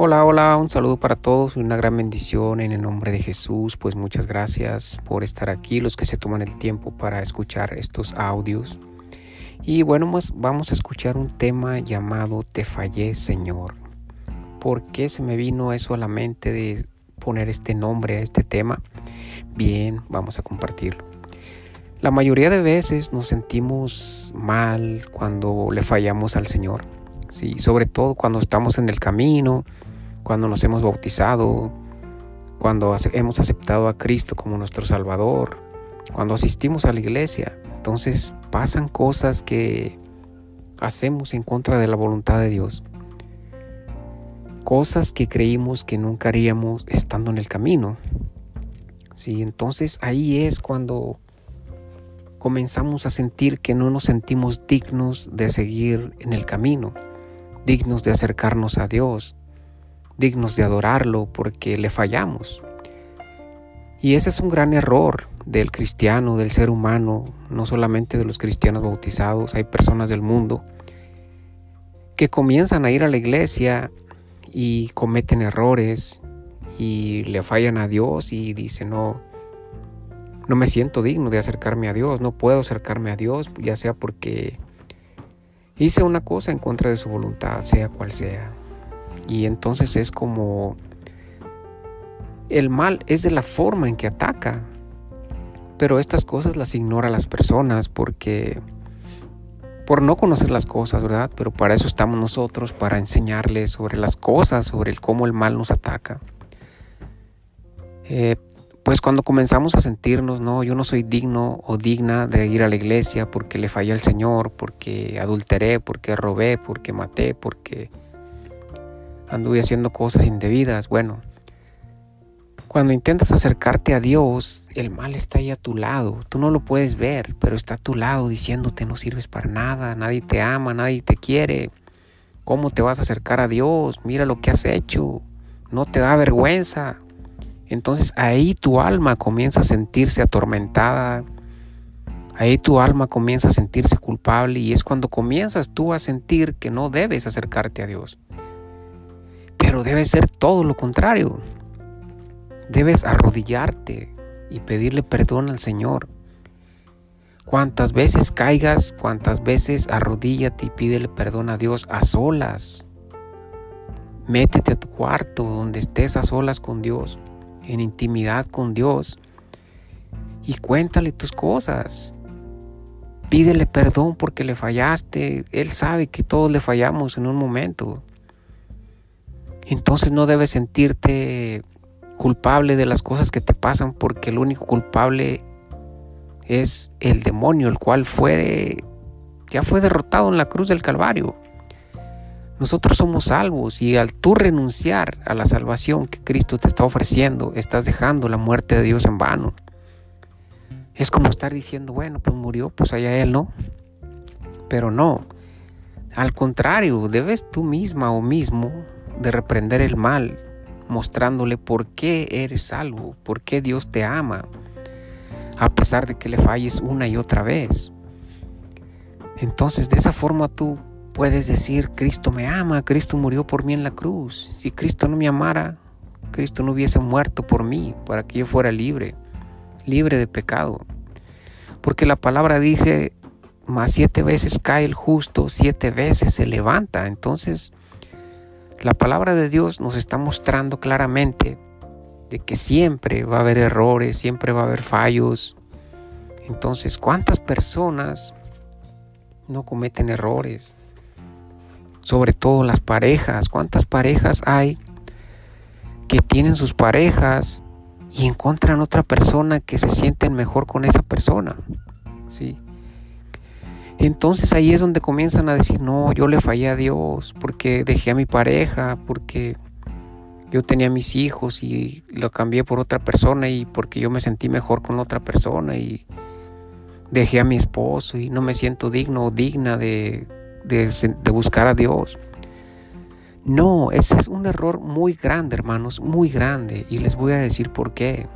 Hola, hola, un saludo para todos, una gran bendición en el nombre de Jesús. Pues muchas gracias por estar aquí, los que se toman el tiempo para escuchar estos audios. Y bueno, pues vamos a escuchar un tema llamado Te fallé, Señor. ¿Por qué se me vino eso a la mente de poner este nombre a este tema? Bien, vamos a compartirlo. La mayoría de veces nos sentimos mal cuando le fallamos al Señor. Sí, sobre todo cuando estamos en el camino, cuando nos hemos bautizado, cuando hemos aceptado a Cristo como nuestro Salvador, cuando asistimos a la iglesia. Entonces pasan cosas que hacemos en contra de la voluntad de Dios. Cosas que creímos que nunca haríamos estando en el camino. Sí, entonces ahí es cuando comenzamos a sentir que no nos sentimos dignos de seguir en el camino, dignos de acercarnos a Dios, dignos de adorarlo porque le fallamos. Y ese es un gran error del cristiano, del ser humano, no solamente de los cristianos bautizados, hay personas del mundo que comienzan a ir a la iglesia y cometen errores y le fallan a Dios y dicen, no, no me siento digno de acercarme a Dios, no puedo acercarme a Dios, ya sea porque hice una cosa en contra de su voluntad, sea cual sea. Y entonces es como el mal es de la forma en que ataca. Pero estas cosas las ignora las personas porque por no conocer las cosas, ¿verdad? Pero para eso estamos nosotros, para enseñarles sobre las cosas, sobre el cómo el mal nos ataca. Eh, pues cuando comenzamos a sentirnos, no, yo no soy digno o digna de ir a la iglesia porque le fallé al Señor, porque adulteré, porque robé, porque maté, porque anduve haciendo cosas indebidas. Bueno, cuando intentas acercarte a Dios, el mal está ahí a tu lado. Tú no lo puedes ver, pero está a tu lado diciéndote no sirves para nada, nadie te ama, nadie te quiere. ¿Cómo te vas a acercar a Dios? Mira lo que has hecho. No te da vergüenza. Entonces ahí tu alma comienza a sentirse atormentada. Ahí tu alma comienza a sentirse culpable y es cuando comienzas tú a sentir que no debes acercarte a Dios. Pero debe ser todo lo contrario. Debes arrodillarte y pedirle perdón al Señor. Cuantas veces caigas, cuantas veces arrodíllate y pídele perdón a Dios a solas. Métete a tu cuarto donde estés a solas con Dios, en intimidad con Dios, y cuéntale tus cosas. Pídele perdón porque le fallaste. Él sabe que todos le fallamos en un momento. Entonces no debes sentirte culpable de las cosas que te pasan porque el único culpable es el demonio, el cual fue ya fue derrotado en la cruz del Calvario. Nosotros somos salvos y al tú renunciar a la salvación que Cristo te está ofreciendo, estás dejando la muerte de Dios en vano. Es como estar diciendo, bueno, pues murió, pues allá Él, ¿no? Pero no. Al contrario, debes tú misma o mismo de reprender el mal, mostrándole por qué eres salvo, por qué Dios te ama, a pesar de que le falles una y otra vez. Entonces de esa forma tú puedes decir, Cristo me ama, Cristo murió por mí en la cruz. Si Cristo no me amara, Cristo no hubiese muerto por mí, para que yo fuera libre, libre de pecado. Porque la palabra dice, más siete veces cae el justo, siete veces se levanta. Entonces, la palabra de Dios nos está mostrando claramente de que siempre va a haber errores, siempre va a haber fallos. Entonces, ¿cuántas personas no cometen errores? Sobre todo las parejas. ¿Cuántas parejas hay que tienen sus parejas y encuentran otra persona que se sienten mejor con esa persona? ¿Sí? Entonces ahí es donde comienzan a decir, no, yo le fallé a Dios porque dejé a mi pareja, porque yo tenía mis hijos y lo cambié por otra persona y porque yo me sentí mejor con otra persona y dejé a mi esposo y no me siento digno o digna de, de buscar a Dios. No, ese es un error muy grande, hermanos, muy grande. Y les voy a decir por qué.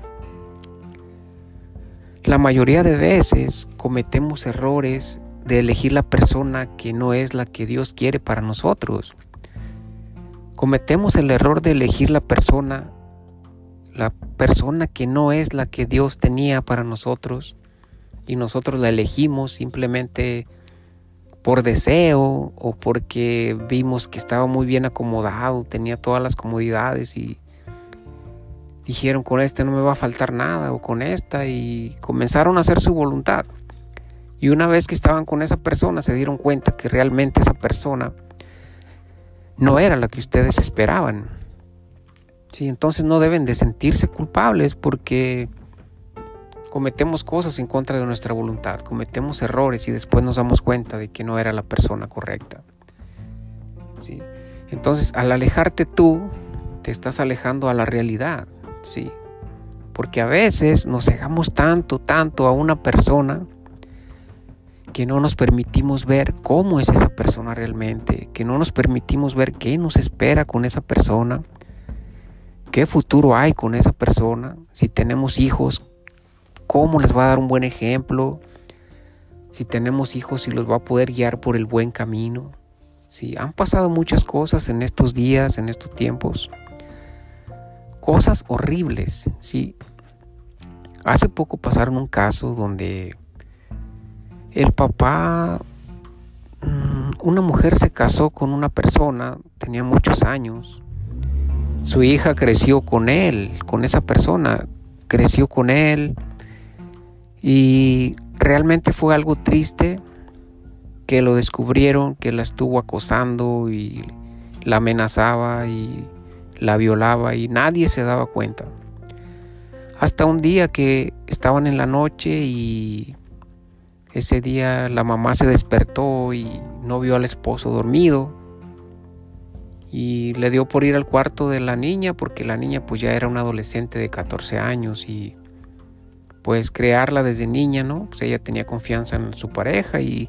La mayoría de veces cometemos errores de elegir la persona que no es la que Dios quiere para nosotros. Cometemos el error de elegir la persona, la persona que no es la que Dios tenía para nosotros y nosotros la elegimos simplemente por deseo o porque vimos que estaba muy bien acomodado, tenía todas las comodidades y dijeron con este no me va a faltar nada o con esta y comenzaron a hacer su voluntad. Y una vez que estaban con esa persona se dieron cuenta que realmente esa persona no era la que ustedes esperaban. Sí, entonces no deben de sentirse culpables porque cometemos cosas en contra de nuestra voluntad, cometemos errores y después nos damos cuenta de que no era la persona correcta. ¿sí? Entonces, al alejarte tú, te estás alejando a la realidad, ¿sí? Porque a veces nos cegamos tanto, tanto a una persona que no nos permitimos ver cómo es esa persona realmente, que no nos permitimos ver qué nos espera con esa persona, qué futuro hay con esa persona, si tenemos hijos, cómo les va a dar un buen ejemplo, si tenemos hijos, si los va a poder guiar por el buen camino. Sí, han pasado muchas cosas en estos días, en estos tiempos. Cosas horribles, sí. Hace poco pasaron un caso donde el papá, mm, una mujer se casó con una persona, tenía muchos años. Su hija creció con él, con esa persona, creció con él y realmente fue algo triste que lo descubrieron, que la estuvo acosando y la amenazaba y la violaba y nadie se daba cuenta. Hasta un día que estaban en la noche y ese día la mamá se despertó y no vio al esposo dormido y le dio por ir al cuarto de la niña porque la niña pues ya era una adolescente de 14 años y pues crearla desde niña, ¿no? Pues ella tenía confianza en su pareja y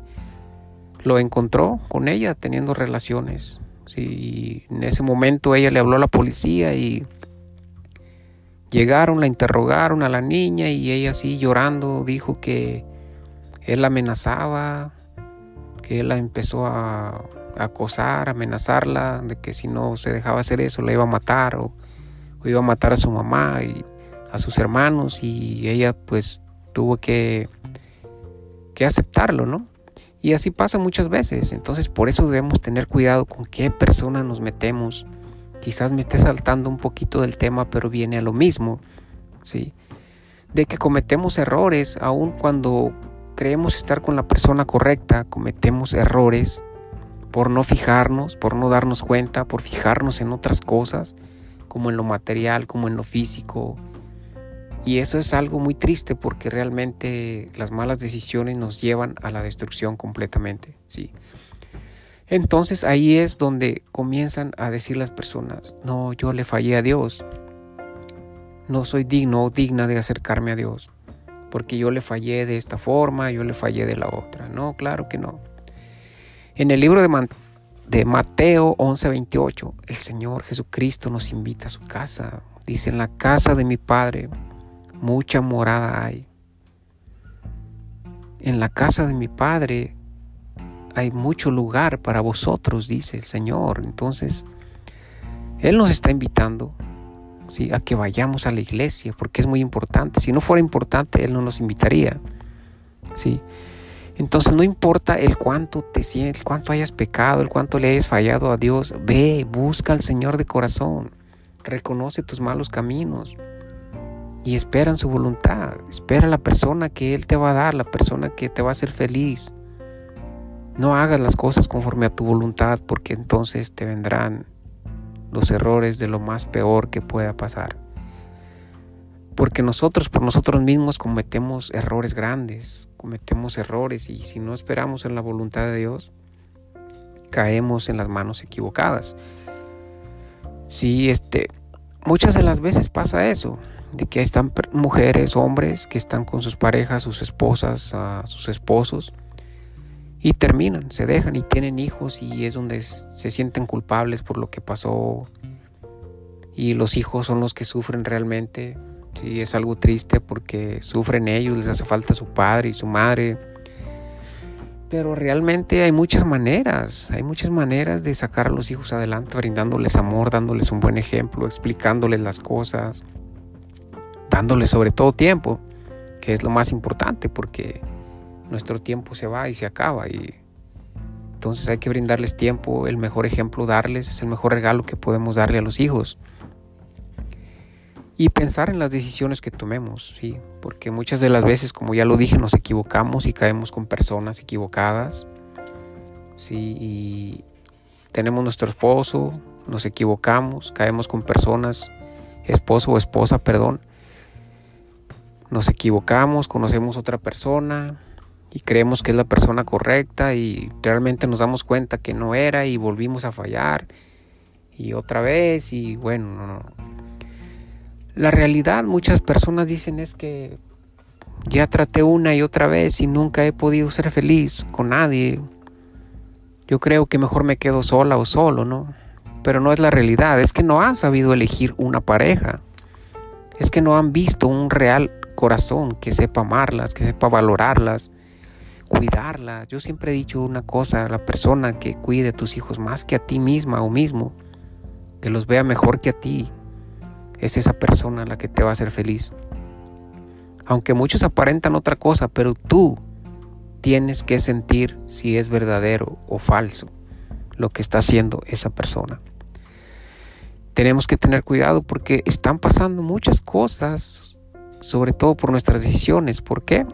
lo encontró con ella teniendo relaciones. Sí, en ese momento ella le habló a la policía y llegaron, la interrogaron a la niña y ella así llorando dijo que él amenazaba, que él la empezó a, acosar, amenazarla de que si no se dejaba hacer eso la iba a matar o, o iba a matar a su mamá y a sus hermanos y ella pues tuvo que, que aceptarlo, ¿no? Y así pasa muchas veces, entonces por eso debemos tener cuidado con qué persona nos metemos. Quizás me esté saltando un poquito del tema, pero viene a lo mismo, ¿sí? De que cometemos errores aun cuando creemos estar con la persona correcta, cometemos errores por no fijarnos, por no darnos cuenta, por fijarnos en otras cosas, como en lo material, como en lo físico, y eso es algo muy triste porque realmente las malas decisiones nos llevan a la destrucción completamente, ¿sí? Entonces ahí es donde comienzan a decir las personas, no, yo le fallé a Dios, no soy digno o digna de acercarme a Dios, porque yo le fallé de esta forma, yo le fallé de la otra. No, claro que no. En el libro de, de Mateo 11:28, el Señor Jesucristo nos invita a su casa. Dice, en la casa de mi Padre mucha morada hay. En la casa de mi Padre hay mucho lugar para vosotros, dice el Señor. Entonces, Él nos está invitando a que vayamos a la iglesia, porque es muy importante. Si no fuera importante, Él no nos invitaría. ¿sí? Entonces no importa el cuánto te sientes, el cuánto hayas pecado, el cuánto le hayas fallado a Dios, ve, busca al Señor de corazón, reconoce tus malos caminos, y esperan su voluntad. Espera la persona que Él te va a dar, la persona que te va a hacer feliz. No hagas las cosas conforme a tu voluntad porque entonces te vendrán los errores de lo más peor que pueda pasar. Porque nosotros por nosotros mismos cometemos errores grandes, cometemos errores y si no esperamos en la voluntad de Dios, caemos en las manos equivocadas. Sí, este, muchas de las veces pasa eso de que están mujeres, hombres que están con sus parejas, sus esposas, sus esposos y terminan, se dejan y tienen hijos y es donde se sienten culpables por lo que pasó y los hijos son los que sufren realmente. Sí, es algo triste porque sufren ellos, les hace falta su padre y su madre. Pero realmente hay muchas maneras, hay muchas maneras de sacar a los hijos adelante, brindándoles amor, dándoles un buen ejemplo, explicándoles las cosas, dándoles sobre todo tiempo, que es lo más importante porque nuestro tiempo se va y se acaba y entonces hay que brindarles tiempo, el mejor ejemplo darles es el mejor regalo que podemos darle a los hijos. Y pensar en las decisiones que tomemos, sí, porque muchas de las veces, como ya lo dije, nos equivocamos y caemos con personas equivocadas. Sí, tenemos nuestro esposo, nos equivocamos, caemos con personas, esposo o esposa, perdón. Nos equivocamos, conocemos otra persona, y creemos que es la persona correcta y realmente nos damos cuenta que no era y volvimos a fallar y otra vez y bueno, La realidad muchas personas dicen es que ya traté una y otra vez y nunca he podido ser feliz con nadie. Yo creo que mejor me quedo sola o solo, ¿no? Pero no es la realidad, es que no han sabido elegir una pareja. Es que no han visto un real corazón que sepa amarlas, que sepa valorarlas, cuidarla. Yo siempre he dicho una cosa, la persona que cuide a tus hijos más que a ti misma o mismo, que los vea mejor que a ti, es esa persona la que te va a hacer feliz. Aunque muchos aparentan otra cosa, pero tú tienes que sentir si es verdadero o falso lo que está haciendo esa persona. Tenemos que tener cuidado porque están pasando muchas cosas, sobre todo por nuestras decisiones. ¿Por qué?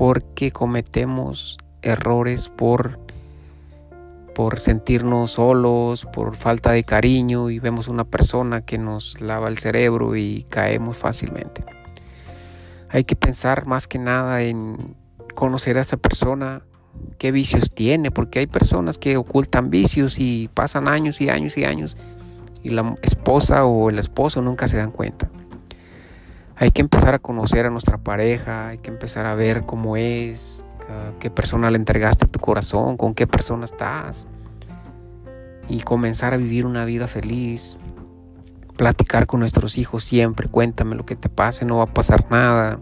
Porque cometemos errores por por sentirnos solos, por falta de cariño y vemos una persona que nos lava el cerebro y caemos fácilmente. Hay que pensar más que nada en conocer a esa persona, qué vicios tiene, porque hay personas que ocultan vicios y pasan años y años y años y la esposa o el esposo nunca se dan cuenta. Hay que empezar a conocer a nuestra pareja, hay que empezar a ver cómo es, qué persona le entregaste tu corazón, con qué persona estás. Y comenzar a vivir una vida feliz. Platicar con nuestros hijos siempre, cuéntame lo que te pase, no va a pasar nada.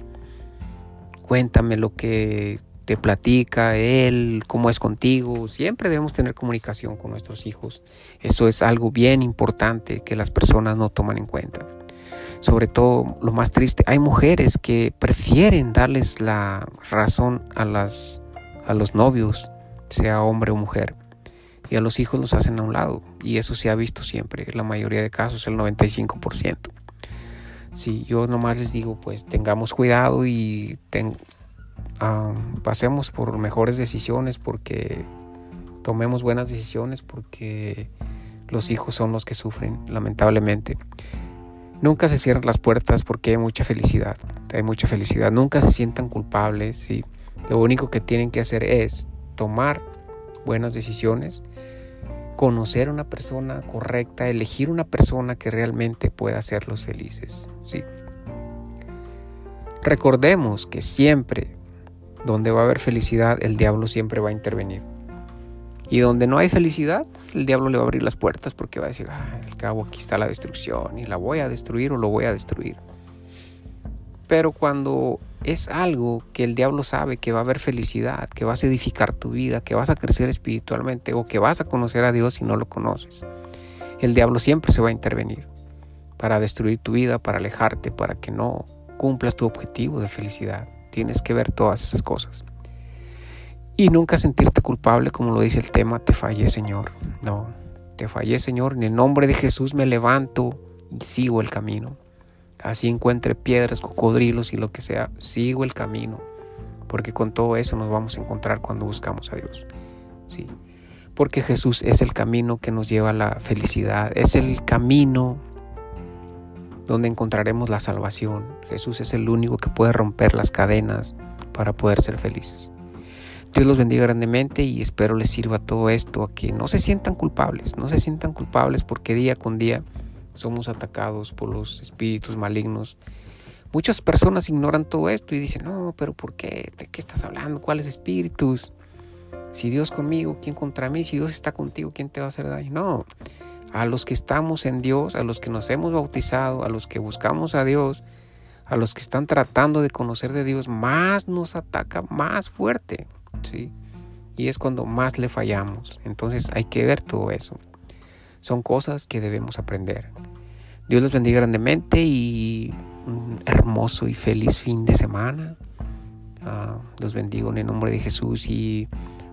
Cuéntame lo que te platica él, cómo es contigo. Siempre debemos tener comunicación con nuestros hijos. Eso es algo bien importante que las personas no toman en cuenta sobre todo lo más triste, hay mujeres que prefieren darles la razón a, las, a los novios, sea hombre o mujer, y a los hijos los hacen a un lado, y eso se ha visto siempre, en la mayoría de casos, el 95%. Si yo nomás les digo, pues tengamos cuidado y pasemos por mejores decisiones porque tomemos buenas decisiones porque los hijos son los que sufren, lamentablemente. Nunca se cierran las puertas porque hay mucha felicidad. Hay mucha felicidad. Nunca se sientan culpables. y Lo único que tienen que hacer es tomar buenas decisiones, conocer a una persona correcta, elegir una persona que realmente pueda hacerlos felices. ¿sí? Recordemos que siempre donde va a haber felicidad, el diablo siempre va a intervenir. Y donde no hay felicidad, el diablo le va a abrir las puertas porque va a decir, ah, al cabo aquí está la destrucción y la voy a destruir o lo voy a destruir. Pero cuando es algo que el diablo sabe que va a haber felicidad, que vas a edificar tu vida, que vas a crecer espiritualmente o que vas a conocer a Dios si no lo conoces, el diablo siempre se va a intervenir para destruir tu vida, para alejarte, para que no cumplas tu objetivo de felicidad. Tienes que ver todas esas cosas. Y nunca sentirte culpable, como lo dice el tema, te fallé Señor. No, te fallé Señor, en el nombre de Jesús me levanto y sigo el camino. Así encuentre piedras, cocodrilos y lo que sea, sigo el camino. Porque con todo eso nos vamos a encontrar cuando buscamos a Dios. Sí. Porque Jesús es el camino que nos lleva a la felicidad, es el camino donde encontraremos la salvación. Jesús es el único que puede romper las cadenas para poder ser felices. Dios los bendiga grandemente y espero les sirva todo esto a que no se sientan culpables, no se sientan culpables porque día con día somos atacados por los espíritus malignos. Muchas personas ignoran todo esto y dicen, no, pero ¿por qué? ¿De qué estás hablando? ¿Cuáles espíritus? Si Dios conmigo, ¿quién contra mí? Si Dios está contigo, ¿quién te va a hacer daño? No, a los que estamos en Dios, a los que nos hemos bautizado, a los que buscamos a Dios, a los que están tratando de conocer de Dios, más nos ataca, más fuerte ¿sí? Y es cuando más le fallamos. Entonces hay que ver todo eso. Son cosas que debemos aprender. Dios les bendiga grandemente y un hermoso y feliz fin de semana. Uh, los bendigo en el nombre de Jesús y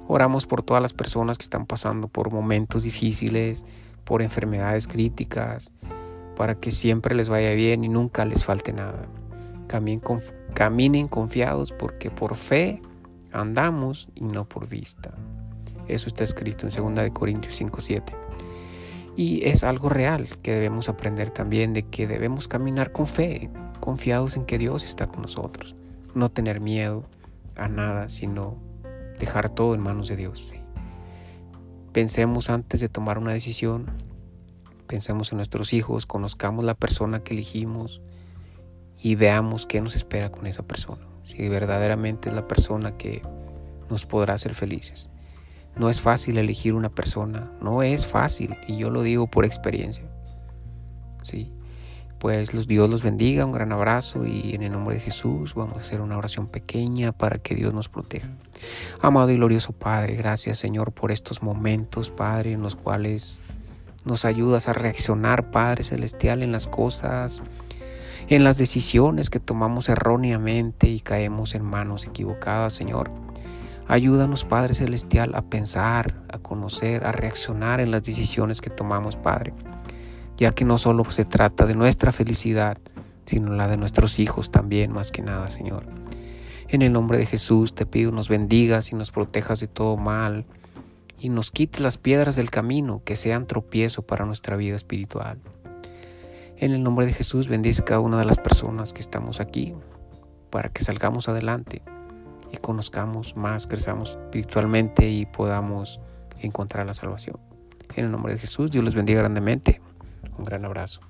oramos por todas las personas que están pasando por momentos difíciles, por enfermedades críticas, para que siempre les vaya bien y nunca les falte nada. Caminen, confiados porque por fe andamos y no por vista. Eso está escrito en 2 Corintios 5:7. Y es algo real que debemos aprender también de que debemos caminar con fe, confiados en que Dios está con nosotros. No tener miedo a nada, sino dejar todo en manos de Dios. Pensemos antes de tomar una decisión, pensemos en nuestros hijos, conozcamos la persona que elegimos y veamos qué nos espera con esa persona. Si verdaderamente es la persona que nos podrá hacer felices. No es fácil elegir una persona, no es fácil, y yo lo digo por experiencia. Sí. Pues los Dios los bendiga, un gran abrazo y en el nombre de Jesús vamos a hacer una oración pequeña para que Dios nos proteja. Amado y glorioso Padre, gracias Señor por estos momentos, Padre, en los cuales nos ayudas a reaccionar, Padre Celestial, en las cosas, en las decisiones que tomamos erróneamente y caemos en manos equivocadas, Señor. Ayúdanos, Padre Celestial, a pensar, a conocer, a reaccionar en las decisiones que tomamos, Padre, ya que no solo se trata de nuestra felicidad, sino la de nuestros hijos también, más que nada, Señor. En el nombre de Jesús te pido nos bendigas y nos protejas de todo mal y nos quites las piedras del camino que sean tropiezo para nuestra vida espiritual. En el nombre de Jesús bendice cada una de las personas que estamos aquí para que salgamos adelante y conozcamos más, crezamos espiritualmente y podamos encontrar la salvación. En el nombre de Jesús, Dios les bendiga grandemente. Un gran abrazo.